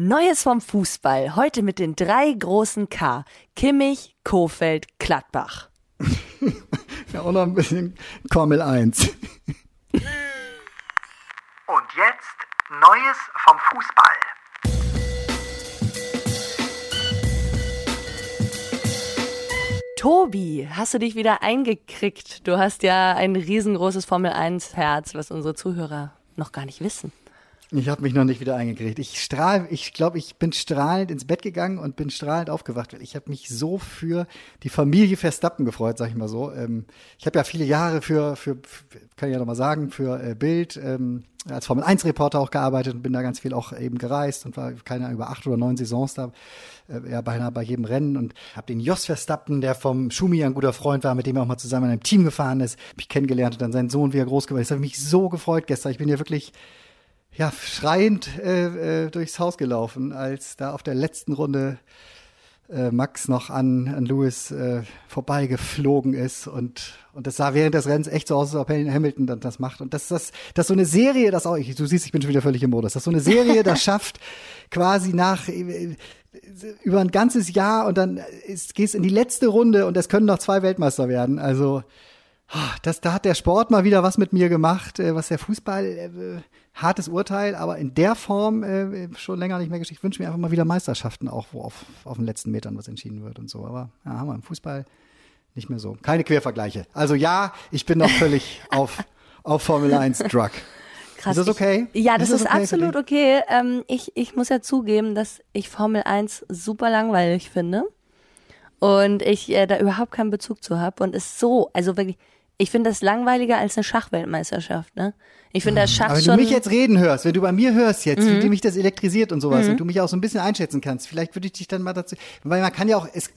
Neues vom Fußball. Heute mit den drei großen K. Kimmich, Kofeld, Gladbach. ja, auch noch ein bisschen Formel 1. Und jetzt Neues vom Fußball. Tobi, hast du dich wieder eingekriegt? Du hast ja ein riesengroßes Formel 1 Herz, was unsere Zuhörer noch gar nicht wissen. Ich habe mich noch nicht wieder eingekriegt. Ich strahl, ich glaube, ich bin strahlend ins Bett gegangen und bin strahlend aufgewacht. Ich habe mich so für die Familie Verstappen gefreut, sag ich mal so. Ähm, ich habe ja viele Jahre für, für, kann ich ja noch mal sagen, für äh, Bild ähm, als Formel 1 Reporter auch gearbeitet und bin da ganz viel auch eben gereist und war keine über acht oder neun Saisons da, äh, ja beinahe bei jedem Rennen und habe den Jos Verstappen, der vom Schumi ein guter Freund war, mit dem er auch mal zusammen in einem Team gefahren ist, mich kennengelernt und dann seinen Sohn, wie er groß geworden. Das hat mich so gefreut gestern. Ich bin ja wirklich ja, schreiend äh, äh, durchs Haus gelaufen, als da auf der letzten Runde äh, Max noch an, an Lewis äh, vorbeigeflogen ist und und das sah während des Rennens echt so aus, als ob Hamilton dann das macht und das das das so eine Serie, das auch ich, du siehst, ich bin schon wieder völlig im Modus, das so eine Serie, das schafft quasi nach äh, über ein ganzes Jahr und dann ist, gehst in die letzte Runde und es können noch zwei Weltmeister werden. Also das, da hat der Sport mal wieder was mit mir gemacht, äh, was der Fußball äh, hartes Urteil, aber in der Form äh, schon länger nicht mehr geschickt. Ich wünsche mir einfach mal wieder Meisterschaften, auch wo auf, auf den letzten Metern was entschieden wird und so. Aber ja, haben wir im Fußball nicht mehr so. Keine Quervergleiche. Also ja, ich bin noch völlig auf, auf Formel 1 Drug. Krass. Ist das okay? Ich, ja, das ist, ist okay absolut okay. Ähm, ich, ich muss ja zugeben, dass ich Formel 1 super langweilig finde und ich äh, da überhaupt keinen Bezug zu habe und ist so, also wirklich, ich finde das langweiliger als eine Schachweltmeisterschaft, ne? Ich finde das Schach Aber wenn du mich jetzt reden hörst, wenn du bei mir hörst jetzt, mhm. wie mich das elektrisiert und sowas mhm. und du mich auch so ein bisschen einschätzen kannst, vielleicht würde ich dich dann mal dazu, weil man kann ja auch, es,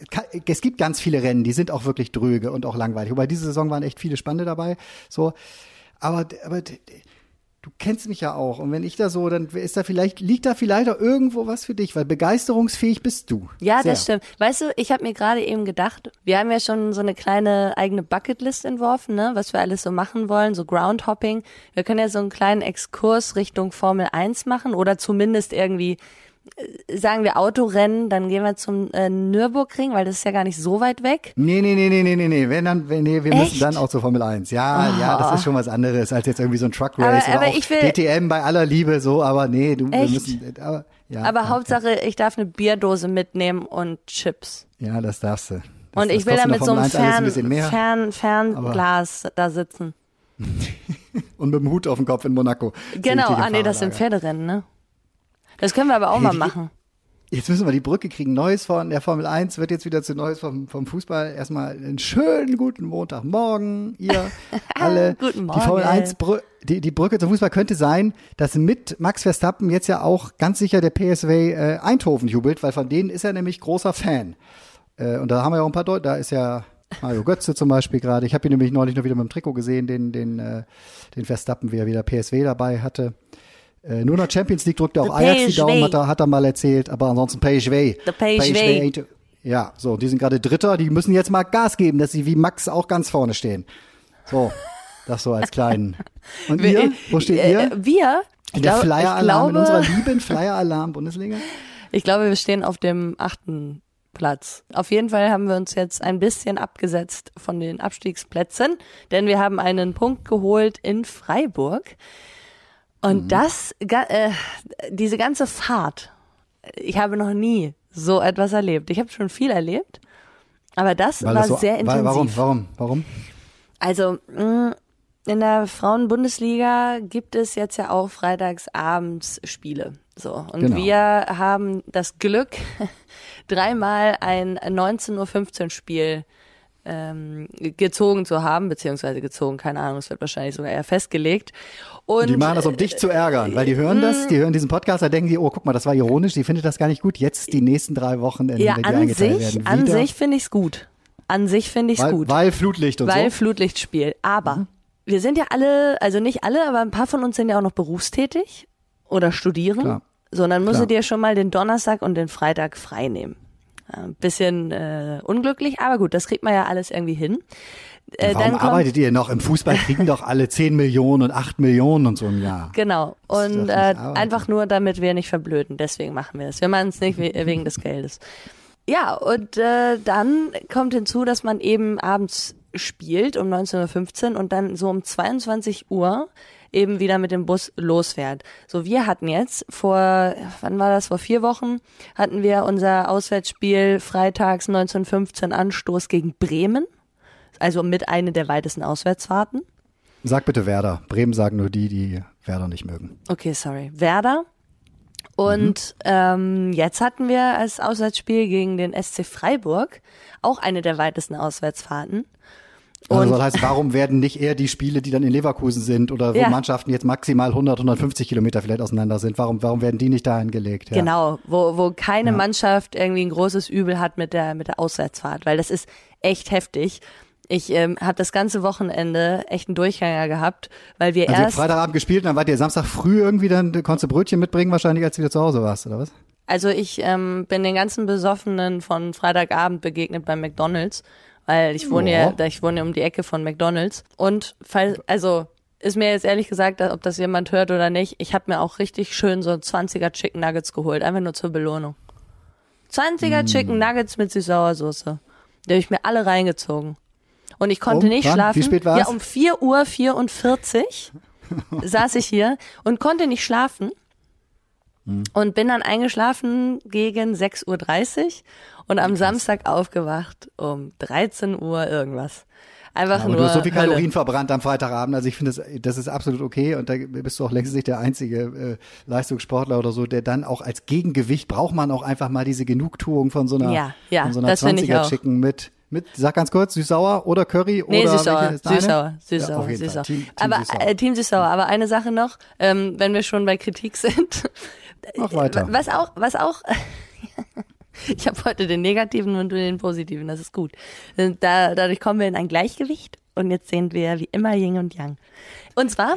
es gibt ganz viele Rennen, die sind auch wirklich dröge und auch langweilig. Wobei diese Saison waren echt viele Spannende dabei, so. Aber, aber du kennst mich ja auch. Und wenn ich da so, dann ist da vielleicht, liegt da vielleicht auch irgendwo was für dich, weil begeisterungsfähig bist du. Ja, Sehr. das stimmt. Weißt du, ich habe mir gerade eben gedacht, wir haben ja schon so eine kleine eigene Bucketlist entworfen, ne, was wir alles so machen wollen, so Groundhopping. Wir können ja so einen kleinen Exkurs Richtung Formel 1 machen oder zumindest irgendwie sagen wir Autorennen, dann gehen wir zum äh, Nürburgring, weil das ist ja gar nicht so weit weg. Nee, nee, nee, nee, nee, nee. Wenn dann, wenn, nee, wir Echt? müssen dann auch zur Formel 1. Ja, oh. ja, das ist schon was anderes als jetzt irgendwie so ein Truck Race aber, oder aber auch will, DTM bei aller Liebe so, aber nee, du, Echt? wir müssen, aber, ja. Aber ja, Hauptsache, ja. ich darf eine Bierdose mitnehmen und Chips. Ja, das darfst du. Das, und ich will da mit so einem Fern, Fern, Fernglas da sitzen. und mit dem Hut auf dem Kopf in Monaco. Genau, ah nee, das sind Pferderennen, ne? Das können wir aber auch hey, mal machen. Jetzt müssen wir die Brücke kriegen. Neues von der Formel 1 wird jetzt wieder zu Neues vom, vom Fußball. Erstmal einen schönen guten Montagmorgen, ihr alle. guten Morgen. Die Formel 1 Brü die, die Brücke zum Fußball könnte sein, dass mit Max Verstappen jetzt ja auch ganz sicher der PSW äh, Eindhoven jubelt, weil von denen ist er nämlich großer Fan. Äh, und da haben wir ja auch ein paar Leute, da ist ja Mario Götze zum Beispiel gerade. Ich habe ihn nämlich neulich noch wieder mit dem Trikot gesehen, den, den, äh, den Verstappen, wie er wieder PSW dabei hatte. Äh, nur noch Champions League drückt er auf Ajax die Daumen, hat er, hat er mal erzählt, aber ansonsten PSV. Der PSV. Ja, so, die sind gerade Dritter, die müssen jetzt mal Gas geben, dass sie wie Max auch ganz vorne stehen. So, das so als kleinen. Und ihr? Wo steht ihr? Äh, wir? In der Flyer-Alarm, in unserer lieben Flyer-Alarm-Bundesliga? Ich glaube, wir stehen auf dem achten Platz. Auf jeden Fall haben wir uns jetzt ein bisschen abgesetzt von den Abstiegsplätzen, denn wir haben einen Punkt geholt in Freiburg. Und mhm. das, äh, diese ganze Fahrt, ich habe noch nie so etwas erlebt. Ich habe schon viel erlebt, aber das Weil war das so, sehr intensiv. Warum? Warum? Warum? Also mm, in der Frauenbundesliga gibt es jetzt ja auch freitagsabends Spiele. So und genau. wir haben das Glück, dreimal ein 19:15 Uhr Spiel ähm, gezogen zu haben, beziehungsweise gezogen, keine Ahnung, es wird wahrscheinlich sogar eher festgelegt. Und die machen das, um dich zu ärgern, weil die hören das, die hören diesen Podcast, da denken die, oh, guck mal, das war ironisch, die findet das gar nicht gut. Jetzt die nächsten drei Wochen, ja, die an sich, werden. An sich finde ich es gut. An sich finde ich es gut. Weil Flutlicht und weil so. Weil Flutlichtspiel. Aber mhm. wir sind ja alle, also nicht alle, aber ein paar von uns sind ja auch noch berufstätig oder studieren. Klar. So, dann musst Klar. du dir schon mal den Donnerstag und den Freitag frei nehmen. Ein bisschen äh, unglücklich, aber gut, das kriegt man ja alles irgendwie hin. Äh, Warum arbeitet ihr noch? Im Fußball kriegen doch alle 10 Millionen und 8 Millionen und so im Jahr. Genau. Und äh, Arbeit. einfach nur, damit wir nicht verblöden. Deswegen machen wir es. Wir machen es nicht we wegen des Geldes. Ja, und äh, dann kommt hinzu, dass man eben abends spielt um 19.15 Uhr und dann so um 22 Uhr eben wieder mit dem Bus losfährt. So, wir hatten jetzt vor, wann war das, vor vier Wochen, hatten wir unser Auswärtsspiel freitags 19.15 Anstoß gegen Bremen. Also mit einer der weitesten Auswärtsfahrten. Sag bitte Werder. Bremen sagen nur die, die Werder nicht mögen. Okay, sorry. Werder. Und ähm, jetzt hatten wir als Auswärtsspiel gegen den SC Freiburg auch eine der weitesten Auswärtsfahrten. Also Und soll heißen, warum werden nicht eher die Spiele, die dann in Leverkusen sind oder wo Ja. Mannschaften jetzt maximal 100, 150 Kilometer vielleicht auseinander sind, warum, warum werden die nicht dahin gelegt? Ja. genau, wo, wo keine Mannschaft irgendwie ein großes Übel hat mit der, mit der Auswärtsfahrt, weil das ist echt heftig. Ich ähm, habe das ganze Wochenende echt einen Durchgänger gehabt, weil wir Also erst, Freitagabend gespielt und dann wart ihr Samstag früh irgendwie, dann konntest du Brötchen mitbringen wahrscheinlich, als du wieder zu Hause warst, oder was? also ich ähm, bin den ganzen Besoffenen von Freitagabend begegnet bei McDonalds, weil ich wohne ja, Ja. ich wohne um die Ecke von McDonalds und falls, also ist mir jetzt ehrlich gesagt, ob das jemand hört oder nicht, ich habe mir auch richtig schön so 20er Chicken Nuggets geholt, einfach nur zur Belohnung. 20er Chicken Nuggets mit Süß-Sauersoße. Die habe ich mir alle reingezogen. Und ich konnte Um, nicht wann? schlafen. Wie spät war's? Ja, um 4 Uhr 44 saß ich hier und konnte nicht schlafen. Hm. Und bin dann eingeschlafen gegen 6.30 Uhr und am Samstag aufgewacht um 13 Uhr irgendwas. Einfach Aber nur du hast so viel Hölle. Kalorien verbrannt am Freitagabend. Also ich finde, das, das ist absolut okay. Und da bist du auch längst nicht der einzige äh, Leistungssportler oder so, der dann auch als Gegengewicht braucht man auch einfach mal diese Genugtuung von so einer, Ja, ja, von so einer das finde ich 20er auch. Chicken mit, mit, sag ganz kurz, süß-sauer oder Curry Nee, oder süß-sauer, süß-sauer, Ja, süß-sauer. Team, Team aber süß-sauer. äh, Team süß-sauer. Aber eine Sache noch, ähm, wenn wir schon bei Kritik sind. Mach weiter. Was auch, was auch. ich habe heute den negativen und du den positiven. Das ist gut. Da, dadurch kommen wir in ein Gleichgewicht und jetzt sehen wir wie immer Yin und Yang. Und zwar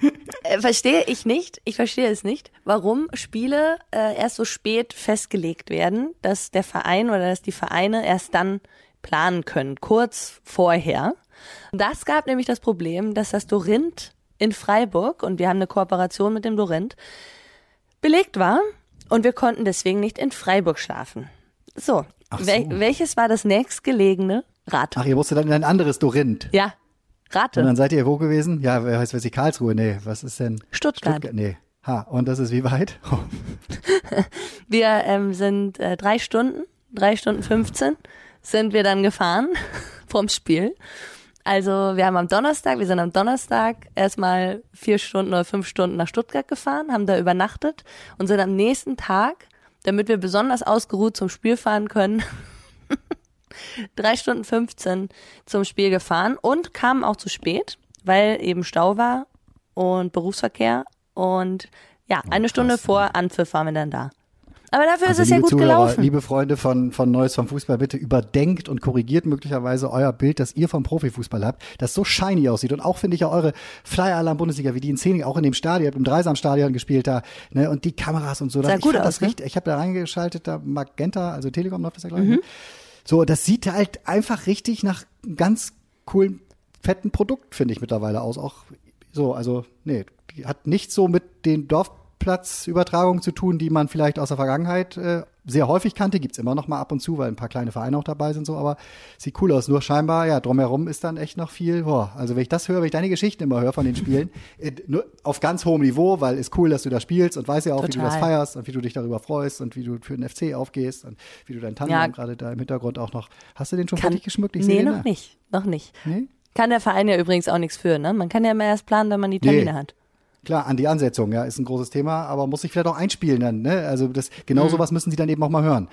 äh, verstehe ich nicht, ich verstehe es nicht, warum Spiele äh, erst so spät festgelegt werden, dass der Verein oder dass die Vereine erst dann planen können, kurz vorher. Das gab nämlich das Problem, dass das Dorint in Freiburg, und wir haben eine Kooperation mit dem Dorint, belegt war und wir konnten deswegen nicht in Freiburg schlafen. So, so. Wel welches war das nächstgelegene? Rate. Ach, ihr musstet dann in ein anderes Dorint. Ja, Und rate. dann seid ihr wo gewesen? Ja, wer heißt, weiß ich, Karlsruhe? Nee, was ist denn? Stuttgart. Nee. Ha, und das ist wie weit? Oh. Wir ähm, sind äh, drei Stunden, drei Stunden 15 sind wir dann gefahren vom Spiel. Also wir haben am Donnerstag, wir sind am Donnerstag erstmal vier Stunden oder fünf Stunden nach Stuttgart gefahren, haben da übernachtet und sind am nächsten Tag, damit wir besonders ausgeruht zum Spiel fahren können, drei Stunden 15 zum Spiel gefahren und kamen auch zu spät, weil eben Stau war und Berufsverkehr und ja, eine Stunde vor Anpfiff waren wir dann da. Aber dafür Also, ist es ja gut Zuhörer, gelaufen. Liebe Freunde von, von Neues vom Fußball, bitte überdenkt und korrigiert möglicherweise euer Bild, das ihr vom Profifußball habt, das so shiny aussieht. Und auch finde ich ja eure Flyer-Alarm-Bundesliga, wie die in Szene, auch in dem Stadion, im Dreisamstadion gespielt da, ne, und die Kameras und so. Sah ich gut aus, das ne? richtig, ich habe da reingeschaltet, da Magenta, also Telekom läuft das ja gleich. Mhm. Ne? So, das sieht halt einfach richtig nach einem ganz coolen, fetten Produkt, finde ich mittlerweile aus. Auch so, also, nee, hat nichts so mit den Dorfplatzübertragungen zu tun, die man vielleicht aus der Vergangenheit äh, sehr häufig kannte. Gibt's immer noch mal ab und zu, weil ein paar kleine Vereine auch dabei sind, so, aber sieht cool aus. Nur scheinbar, ja, drumherum ist dann echt noch viel, boah, also wenn ich das höre, wenn ich deine Geschichten immer höre von den Spielen, äh, nur auf ganz hohem Niveau, weil ist cool, dass du da spielst und weiß ja auch, wie du das Total. feierst und wie du dich darüber freust und wie du für den FC aufgehst und wie du deinen Tannenbaum Ja. gerade da im Hintergrund auch noch. Hast du den schon Kann, fertig geschmückt? Ich nee, noch da. nicht. Noch nicht. Nee? Kann der Verein ja übrigens auch nichts für, ne? Man kann ja immer erst planen, wenn man die Termine Nee. hat. Klar, an die Ansetzung, ja, ist ein großes Thema, aber muss sich vielleicht auch einspielen dann, ne? Also das, Mhm. genau sowas müssen sie dann eben auch mal hören.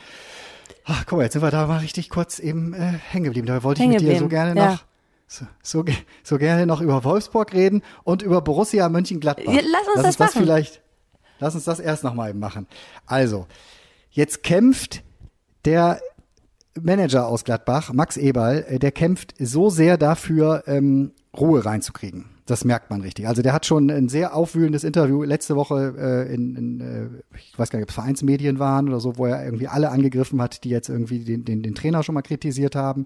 Ach, guck mal, jetzt sind wir da mal richtig kurz eben äh, hängen geblieben. Da wollte ich mit dir so gerne ja. noch so, so, so gerne noch über Wolfsburg reden und über Borussia Mönchengladbach. Ja, lass uns das das machen. vielleicht. Lass uns das erst noch mal eben machen. Also, jetzt kämpft der Manager aus Gladbach, Max Eberl, äh, der kämpft so sehr dafür, ähm, Ruhe reinzukriegen. Das merkt man richtig. Also der hat schon ein sehr aufwühlendes Interview letzte Woche äh, in, in äh, ich weiß gar nicht, ob es Vereinsmedien waren oder so, wo er irgendwie alle angegriffen hat, die jetzt irgendwie den, den, den Trainer schon mal kritisiert haben.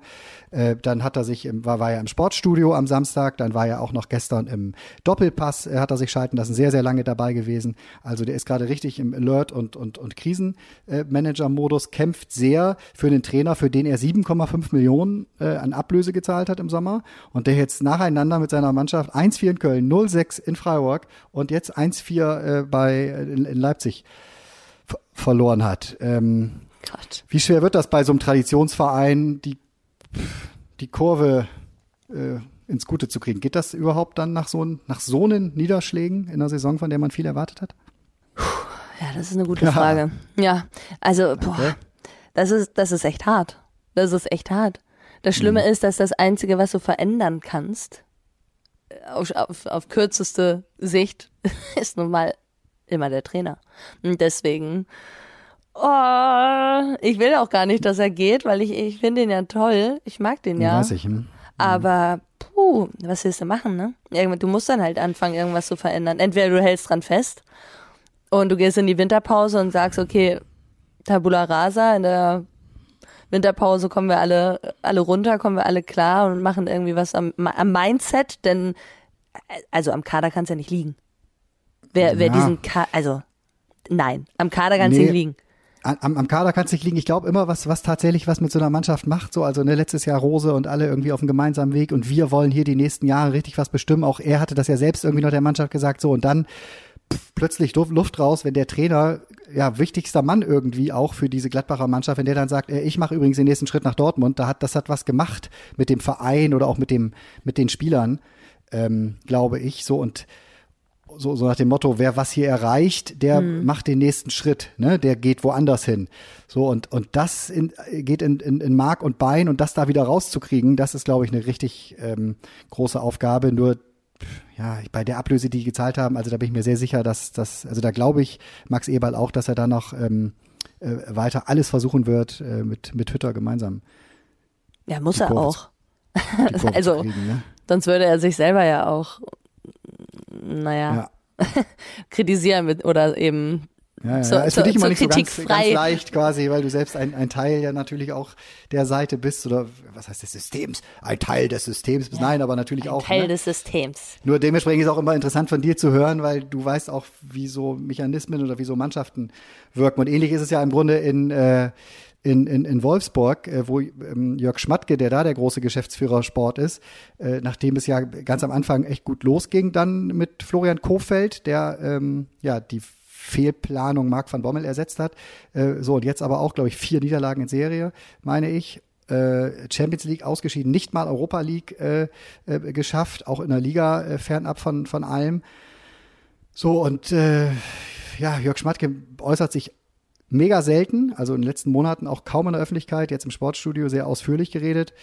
Äh, dann hat er sich, im, war, war er im Sportstudio am Samstag, dann war er auch noch gestern im Doppelpass, äh, hat er sich schalten lassen, sehr, sehr lange dabei gewesen. Also der ist gerade richtig im Alert- und, und, und Krisenmanager-Modus, kämpft sehr für den Trainer, für den er 7,5 Millionen äh, an Ablöse gezahlt hat im Sommer und der jetzt nacheinander mit seiner Mannschaft 1-4 in Köln, 0-6 in Freiburg und jetzt 1-4 äh, bei in, in Leipzig verloren hat. Ähm, Gott. wie schwer wird das bei so einem Traditionsverein, die, die Kurve äh, ins Gute zu kriegen? Geht das überhaupt dann nach so, nach so einen Niederschlägen in einer Saison, von der man viel erwartet hat? Ja, das ist eine gute Frage. Ja, also, boah, Okay. das ist, das ist echt hart. Das ist echt hart. Das Schlimme Mhm. ist, dass das Einzige, was du verändern kannst, äh, auf, auf, auf kürzeste Sicht, ist nun mal immer der Trainer. Und deswegen, oh, ich will auch gar nicht, dass er geht, weil ich, ich finde ihn ja toll. Ich mag den ja. Weiß ich. Hm? Aber, puh, was willst du machen, ne? Irgendwann, du musst dann halt anfangen, irgendwas zu verändern. Entweder du hältst dran fest und du gehst in die Winterpause und sagst, okay, Tabula rasa, in der Winterpause kommen wir alle, alle runter, kommen wir alle klar und machen irgendwie was am, am Mindset, denn, also am Kader kann es ja nicht liegen. Wer, wer Ja. diesen Kader, also, nein, am Kader kann es Nee. nicht liegen. Am, am Kader kann es nicht liegen. Ich glaube immer, was, was tatsächlich was mit so einer Mannschaft macht. So, also ne, letztes Jahr Rose und alle irgendwie auf einem gemeinsamen Weg und wir wollen hier die nächsten Jahre richtig was bestimmen. Auch er hatte das ja selbst irgendwie noch der Mannschaft gesagt. So und dann plötzlich Luft raus, wenn der Trainer, ja, wichtigster Mann irgendwie auch für diese Gladbacher Mannschaft, wenn der dann sagt, äh, ich mache übrigens den nächsten Schritt nach Dortmund, da hat, das hat was gemacht mit dem Verein oder auch mit dem, mit den Spielern, ähm, glaube ich. So und so, so nach dem Motto, wer was hier erreicht, der macht den nächsten Schritt, ne? Der geht woanders hin. So und und das in, geht in, in, in Mark und Bein und das da wieder rauszukriegen, das ist, glaube ich, eine richtig ähm, große Aufgabe. Nur ja, bei der Ablöse, die die gezahlt haben, also da bin ich mir sehr sicher, dass das, also da glaube ich Max Eberl auch, dass er da noch ähm, äh, weiter alles versuchen wird, äh, mit mit Hütter gemeinsam Ja, muss er auch. Also, kriegen. Ne? Sonst würde er sich selber ja auch, naja, Ja. kritisieren mit, oder eben Ja, ja, ja. Ist für dich immer nicht so ganz, ganz leicht quasi, weil du selbst ein, ein Teil ja natürlich auch der Seite bist oder was heißt des Systems? Ein Teil des Systems bist. Nein, aber natürlich auch. Teil ne? des Systems. Nur dementsprechend ist auch immer interessant von dir zu hören, weil du weißt auch, wie so Mechanismen oder wie so Mannschaften wirken. Und ähnlich ist es ja im Grunde in, äh, in, in, in Wolfsburg, äh, wo ähm, Jörg Schmatke, der da der große Geschäftsführer Sport ist, äh, nachdem es ja ganz am Anfang echt gut losging, dann mit Florian Kofeld, der ähm, ja die Fehlplanung Marc van Bommel ersetzt hat. Äh, so, und jetzt aber auch, glaube ich, vier Niederlagen in Serie, meine ich. Äh, Champions League ausgeschieden, nicht mal Europa League äh, äh, geschafft, auch in der Liga äh, fernab von, von allem. So, und äh, ja, Jörg Schmatke äußert sich mega selten, also in den letzten Monaten auch kaum in der Öffentlichkeit, jetzt im Sportstudio sehr ausführlich geredet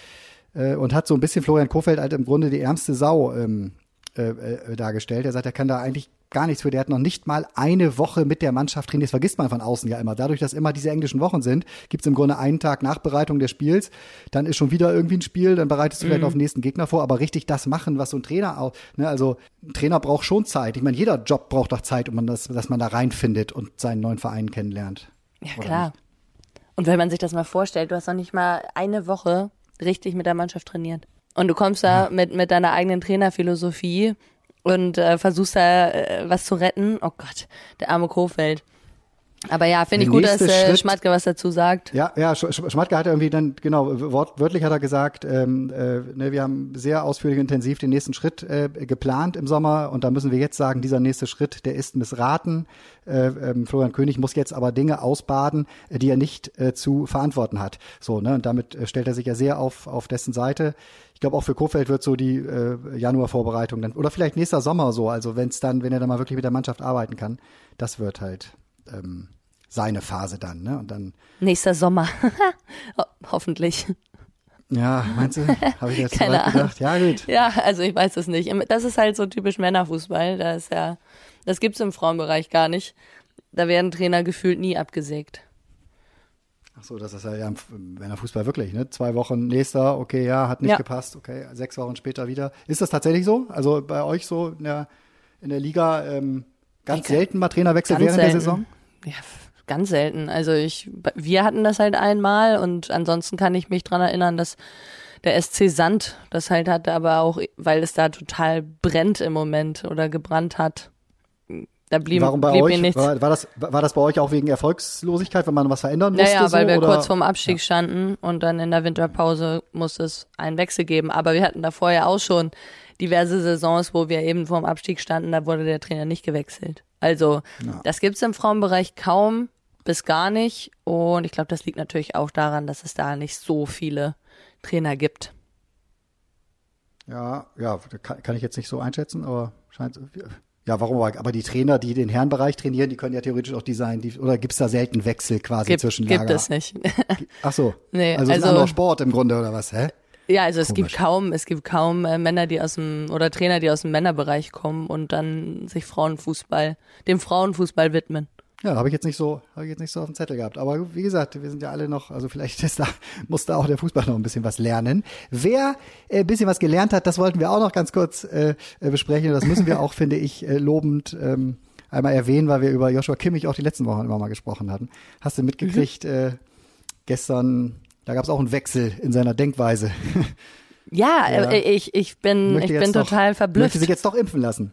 und hat so ein bisschen Florian Kofeld halt im Grunde die ärmste Sau ähm, äh, äh, dargestellt. Er sagt, er kann da eigentlich gar nichts für. Der hat noch nicht mal eine Woche mit der Mannschaft trainiert. Das vergisst man von außen ja immer. Dadurch, dass immer diese englischen Wochen sind, gibt's im Grunde einen Tag Nachbereitung des Spiels. Dann ist schon wieder irgendwie ein Spiel, dann bereitest du vielleicht auf den nächsten Gegner vor. Aber richtig das machen, was so ein Trainer auch, ne, also ein Trainer braucht schon Zeit. Ich meine, jeder Job braucht doch Zeit, um man das, dass man da reinfindet und seinen neuen Verein kennenlernt. Ja, Oder klar. Und wenn man sich das mal vorstellt, du hast noch nicht mal eine Woche richtig mit der Mannschaft trainiert. Und du kommst da mit, mit deiner eigenen Trainerphilosophie und äh, versuchst da äh, was zu retten. Oh Gott, der arme Kofeld. Aber ja, finde ich gut, dass äh, Schmatke was dazu sagt. Ja, ja, Sch Sch- Schmatke hat irgendwie dann, genau, wortwörtlich hat er gesagt, ähm, äh, ne, wir haben sehr ausführlich und intensiv den nächsten Schritt äh, geplant im Sommer und da müssen wir jetzt sagen, dieser nächste Schritt, der ist missraten. Äh, ähm, Florian König muss jetzt aber Dinge ausbaden, äh, die er nicht äh, zu verantworten hat. So, ne, und damit äh, stellt er sich ja sehr auf, auf dessen Seite. Ich glaube, auch für Kofeld wird so die äh, Januarvorbereitung dann, oder vielleicht nächster Sommer so, also wenn es dann, wenn er dann mal wirklich mit der Mannschaft arbeiten kann, das wird halt ähm, seine Phase dann, ne? Und dann Nächster Sommer. Ho hoffentlich. Ja, meinst du? Habe ich jetzt Keine Ahnung. gedacht? Ja, gut. Ja, also ich weiß es nicht. Das ist halt so typisch Männerfußball. Da ist ja, das gibt's im Frauenbereich gar nicht. Da werden Trainer gefühlt nie abgesägt. Ach so, das ist ja, im F- wenn der Fußball wirklich, ne? Zwei Wochen nächster, okay, ja, hat nicht Ja. gepasst, okay, sechs Wochen später wieder. Ist das tatsächlich so? Also bei euch so in der, in der Liga ähm, ganz selten mal Trainerwechsel Ganz während selten. der Saison? Ja, ganz selten. Also ich, wir hatten das halt einmal und ansonsten kann ich mich dran erinnern, dass der SC Sand das halt hatte, aber auch, weil es da total brennt im Moment oder gebrannt hat. Da blieb, Warum bei blieb euch? nichts. War, war, das, war das bei euch auch wegen Erfolgslosigkeit, wenn man was verändern musste? Naja, weil so, wir oder? kurz vorm Abstieg standen und dann in der Winterpause musste es einen Wechsel geben. Aber wir hatten da vorher auch schon diverse Saisons, wo wir eben vorm Abstieg standen, da wurde der Trainer nicht gewechselt. Also das gibt's im Frauenbereich kaum bis gar nicht. Und ich glaube, das liegt natürlich auch daran, dass es da nicht so viele Trainer gibt. Ja, ja, kann, kann ich jetzt nicht so einschätzen, aber scheint. Ja, warum? Aber die Trainer, die den Herrenbereich trainieren, die können ja theoretisch auch die sein. Die, oder gibt's da selten Wechsel quasi Gibt, zwischen gibt Lager? es nicht. Ach so. Nee, also, also also- ein anderer Sport im Grunde oder was? Hä? Ja, also es gibt Komisch. kaum, es gibt kaum äh, Männer, die aus dem oder Trainer, die aus dem Männerbereich kommen und dann sich Frauenfußball, dem Frauenfußball widmen. Ja, habe ich jetzt nicht so, habe ich jetzt nicht so auf dem Zettel gehabt. Aber wie gesagt, wir sind ja alle noch, also vielleicht ist da, muss da auch der Fußball noch ein bisschen was lernen. Wer äh, ein bisschen was gelernt hat, das wollten wir auch noch ganz kurz äh, besprechen. Und das müssen wir auch, finde ich, äh, lobend ähm, einmal erwähnen, weil wir über Joshua Kimmich auch die letzten Wochen immer mal gesprochen hatten. Hast du mitgekriegt, äh, gestern, da gab es auch einen Wechsel in seiner Denkweise. Ja, Ja. äh, ich, ich bin, Möchte ich bin doch- total Möchte verblüfft. sich jetzt doch impfen lassen.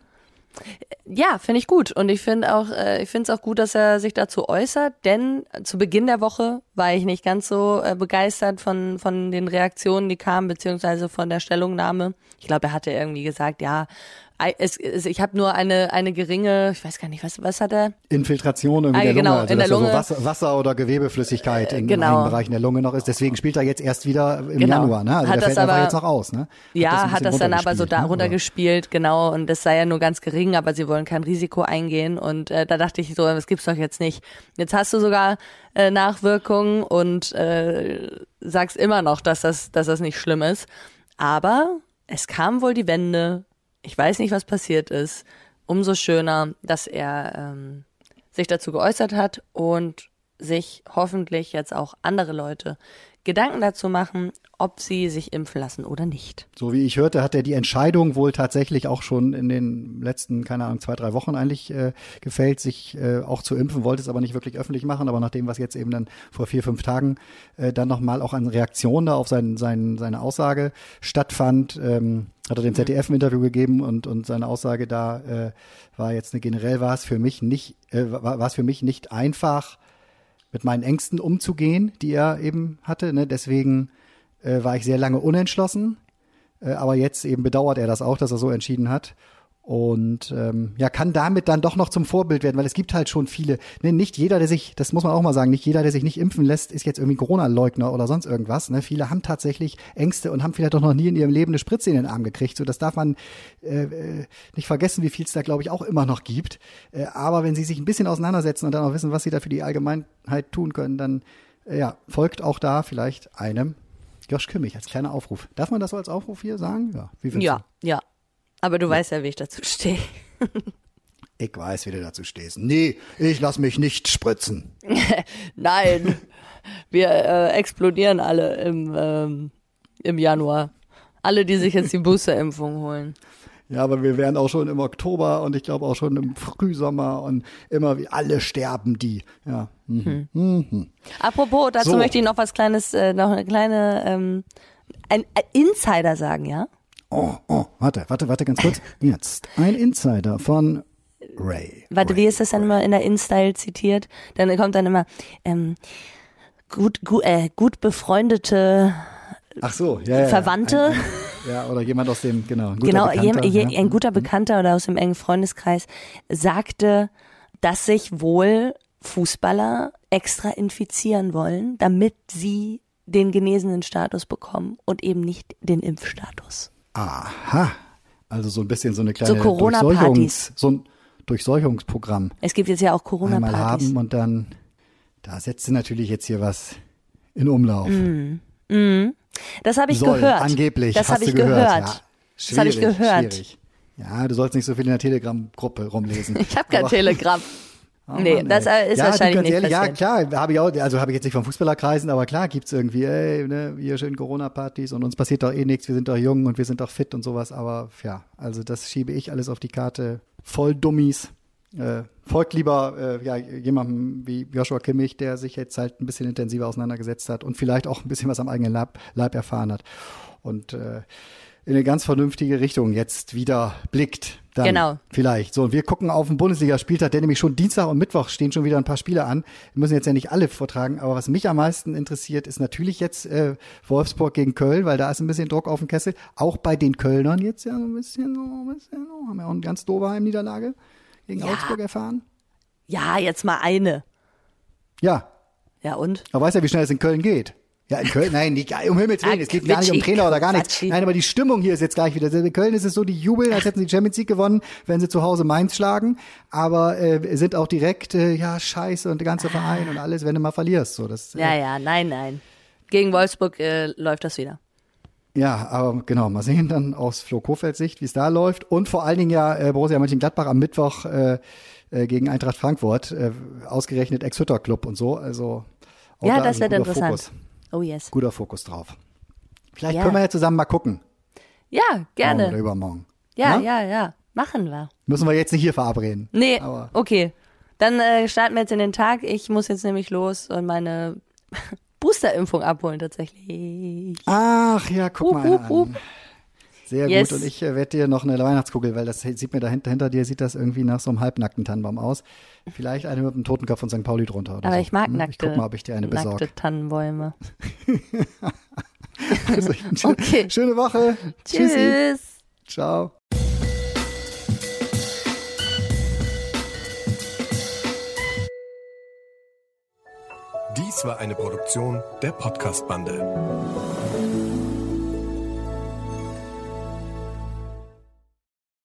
Ja, finde ich gut. Und ich finde auch, äh, ich finde es auch gut, dass er sich dazu äußert, denn zu Beginn der Woche war ich nicht ganz so äh, begeistert von, von den Reaktionen, die kamen, beziehungsweise von der Stellungnahme. Ich glaube, er hatte irgendwie gesagt, ja, es, es, ich habe nur eine, eine geringe, ich weiß gar nicht, was, was hat er? Infiltration irgendwie Ah, der Lunge, genau, also in der da so Lunge. Wasser, Wasser oder Gewebeflüssigkeit in genau. einigen Bereichen der Lunge noch ist. Deswegen spielt er jetzt erst wieder im Genau. Januar. Ne? Also Hat der das fällt einfach aber- jetzt noch aus. Ne? Ja, ein hat das dann aber so runtergespielt, da ne? runtergespielt, genau, und das sei ja nur ganz gering, aber sie wollen kein Risiko eingehen und äh, da dachte ich so, das gibt's doch jetzt nicht. Jetzt hast du sogar äh, Nachwirkungen und äh, sagst immer noch, dass das, dass das nicht schlimm ist. Aber es kam wohl die Wende. Ich weiß nicht, was passiert ist. Umso schöner, dass er ähm, sich dazu geäußert hat und sich hoffentlich jetzt auch andere Leute Gedanken dazu machen, ob sie sich impfen lassen oder nicht. So wie ich hörte, hat er die Entscheidung wohl tatsächlich auch schon in den letzten, keine Ahnung, zwei, drei Wochen eigentlich äh, gefällt, sich äh, auch zu impfen, wollte es aber nicht wirklich öffentlich machen. Aber nachdem, was jetzt eben dann vor vier, fünf Tagen äh, dann nochmal auch an Reaktion da auf sein, sein, seine Aussage stattfand, ähm, hat er dem ZDF ein Interview gegeben und, und seine Aussage da äh, war jetzt eine generell war es für mich nicht, äh, war, war es für mich nicht einfach, mit meinen Ängsten umzugehen, die er eben hatte. Ne? Deswegen äh, war ich sehr lange unentschlossen. Äh, aber jetzt eben bedauert er das auch, dass er so entschieden hat. Und ähm, ja, kann damit dann doch noch zum Vorbild werden, weil es gibt halt schon viele, ne, nicht jeder, der sich, das muss man auch mal sagen, nicht jeder, der sich nicht impfen lässt, ist jetzt irgendwie Corona-Leugner oder sonst irgendwas. Ne? Viele haben tatsächlich Ängste und haben vielleicht auch noch nie in ihrem Leben eine Spritze in den Arm gekriegt. So, das darf man äh, äh, nicht vergessen, wie viel es da, glaube ich, auch immer noch gibt. Äh, aber wenn sie sich ein bisschen auseinandersetzen und dann auch wissen, was sie da für die Allgemeinheit tun können, dann äh, ja, folgt auch da vielleicht einem Josh Kimmich als kleiner Aufruf. Darf man das so als Aufruf hier sagen? Ja, wie Ja, ja. Aber du weißt ja, wie ich dazu stehe. Ich weiß, wie du dazu stehst. Nee, ich lass mich nicht spritzen. Nein, wir äh, explodieren alle im, ähm, im Januar. Alle, die sich jetzt die Boosterimpfung holen. Ja, aber wir wären auch schon im Oktober und ich glaube auch schon im Frühsommer und immer wie alle sterben die. Ja. Mhm. Apropos, dazu So. möchte ich noch was kleines, äh, noch eine kleine, ähm, ein, ein Insider sagen, ja? Oh, oh, warte, warte, warte ganz kurz. Jetzt ein Insider von Ray. Warte, Ray. wie ist das dann immer in der InStyle zitiert? Dann kommt dann immer, ähm, gut, gut, äh, gut befreundete Ach so, ja, ja. Verwandte. Ein, ein, ja, oder jemand aus dem, genau. Ein guter genau, Bekannter, je, je, ja. Mhm. ein guter Bekannter oder aus dem engen Freundeskreis sagte, dass sich wohl Fußballer extra infizieren wollen, damit sie den genesenen Status bekommen und eben nicht den Impfstatus. Aha. Also so ein bisschen so eine kleine So. Durchseuchungs, so ein Durchseuchungsprogramm Es gibt jetzt ja auch einmal Corona-Partys. haben und dann, da setzt sie natürlich jetzt hier was in Umlauf. Das habe ich Soll, gehört. angeblich. Das habe ich gehört. gehört. Ja, Das habe ich gehört. Schwierig. Ja, du sollst nicht so viel in der Telegram-Gruppe rumlesen. Ich habe kein Telegramm. Oh Nee, Mann, das, ist ja, wahrscheinlich nicht ehrlich, Ja, klar, habe ich auch, also habe ich jetzt nicht von Fußballerkreisen, aber klar gibt's irgendwie, ey, ne, hier schön Corona-Partys und uns passiert doch eh nichts, wir sind doch jung und wir sind doch fit und sowas, aber ja, also das schiebe ich alles auf die Karte. Voll Dummies. Äh, folgt lieber äh, ja, jemandem wie Joshua Kimmich, der sich jetzt halt ein bisschen intensiver auseinandergesetzt hat und vielleicht auch ein bisschen was am eigenen Leib, Leib erfahren hat. Und äh, in eine ganz vernünftige Richtung jetzt wieder blickt. Dann Genau. Vielleicht. So, und wir gucken auf den Bundesligaspieltag, der nämlich schon Dienstag und Mittwoch stehen schon wieder ein paar Spiele an. Wir müssen jetzt ja nicht alle vortragen, aber was mich am meisten interessiert, ist natürlich jetzt äh, Wolfsburg gegen Köln, weil da ist ein bisschen Druck auf dem Kessel. Auch bei den Kölnern jetzt ja so ein bisschen, so ein bisschen, so, haben ja auch eine ganz doofe Heimniederlage gegen Ja. Augsburg erfahren. Ja, jetzt mal eine. Ja, Ja, und? aber weißt ja, wie schnell es in Köln geht. Ja, in Köln, nein, nicht, um Himmels Willen, Ah, es geht gar nicht um Trainer oder gar nichts. Nein, aber die Stimmung hier ist jetzt gleich wieder. In Köln ist es so, die jubeln, als hätten sie die Champions League gewonnen, wenn sie zu Hause Mainz schlagen, aber äh, sind auch direkt, äh, ja, scheiße und der ganze Verein und alles, wenn du mal verlierst. So, das, äh, Ja, ja, nein, nein. Gegen Wolfsburg äh, läuft das wieder. Ja, aber genau, mal sehen dann aus Flo Kofelds Sicht, wie es da läuft. Und vor allen Dingen ja äh, Borussia Mönchengladbach am Mittwoch äh, äh, gegen Eintracht Frankfurt, äh, ausgerechnet Ex-Hütter-Club und so. Also Ja, da das wird interessant. Fokus, Oh yes. guter Fokus drauf. Vielleicht Ja. können wir ja zusammen mal gucken. Ja, Morgen oder gerne. übermorgen. Ja, Ja? ja, ja. Machen wir. Müssen wir jetzt nicht hier verabreden. Nee, Aber okay. Dann äh, starten wir jetzt in den Tag. Ich muss jetzt nämlich los und meine Boosterimpfung abholen tatsächlich. ach ja, guck Hup, mal hup, an. Sehr Yes. gut. Und ich äh, werde dir noch eine Weihnachtskugel, weil das sieht mir dahinter, hinter dir sieht das irgendwie nach so einem halbnackten Tannenbaum aus. Vielleicht eine mit einem Totenkopf von St. Pauli drunter. Oder Aber so. ich mag Hm, nackte, Ich guck mal, ob ich dir eine besorge. nackte Tannenbäume. Also, Okay. Schöne Woche. Tschüssi. Tschüss. Ciao. Dies war eine Produktion der Podcast-Bande.